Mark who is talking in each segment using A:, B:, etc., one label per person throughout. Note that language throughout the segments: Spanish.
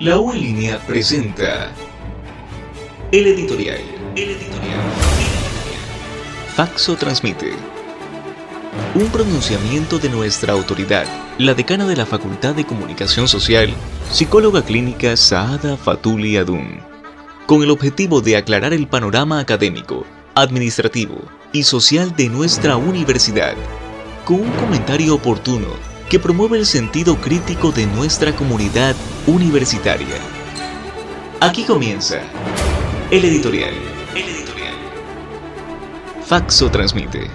A: La U en línea presenta el editorial. El editorial. Faxo transmite. Un pronunciamiento de nuestra autoridad, la decana de la Facultad de Comunicación Social, psicóloga clínica Saada Fatuli Adun, con el objetivo de aclarar el panorama académico, administrativo y social de nuestra universidad, con un comentario oportuno que promueve el sentido crítico de nuestra comunidad universitaria. Aquí comienza el editorial. El editorial. Faxo transmite.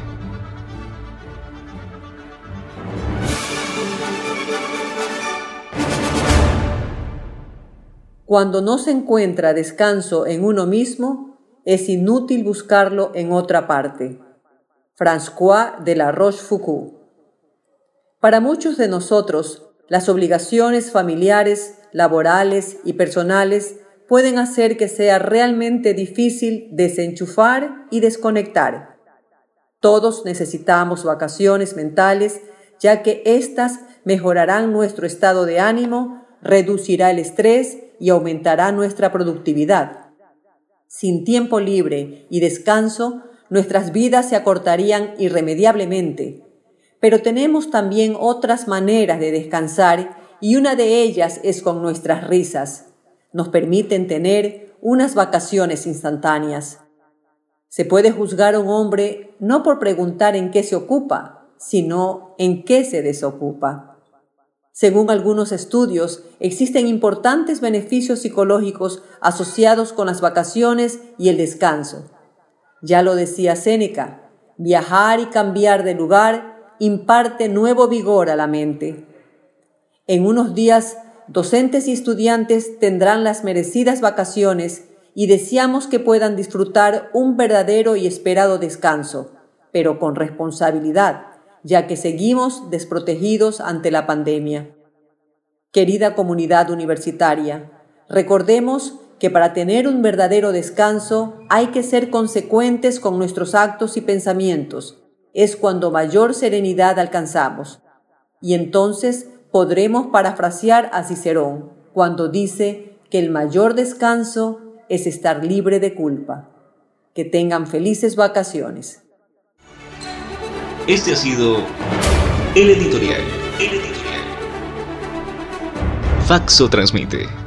B: Cuando no se encuentra descanso en uno mismo, es inútil buscarlo en otra parte. François de la Rochefoucauld. Para muchos de nosotros, las obligaciones familiares, laborales y personales pueden hacer que sea realmente difícil desenchufar y desconectar. Todos necesitamos vacaciones mentales, ya que éstas mejorarán nuestro estado de ánimo, reducirá el estrés y aumentará nuestra productividad. Sin tiempo libre y descanso, nuestras vidas se acortarían irremediablemente. Pero tenemos también otras maneras de descansar y una de ellas es con nuestras risas. Nos permiten tener unas vacaciones instantáneas. Se puede juzgar a un hombre no por preguntar en qué se ocupa, sino en qué se desocupa. Según algunos estudios, existen importantes beneficios psicológicos asociados con las vacaciones y el descanso. Ya lo decía Séneca, viajar y cambiar de lugar imparte nuevo vigor a la mente. En unos días, docentes y estudiantes tendrán las merecidas vacaciones y deseamos que puedan disfrutar un verdadero y esperado descanso, pero con responsabilidad, ya que seguimos desprotegidos ante la pandemia. Querida comunidad universitaria, recordemos que para tener un verdadero descanso hay que ser consecuentes con nuestros actos y pensamientos, es cuando mayor serenidad alcanzamos. Y entonces podremos parafrasear a Cicerón cuando dice que el mayor descanso es estar libre de culpa. Que tengan felices vacaciones.
A: Este ha sido el editorial. El editorial. Faxo transmite.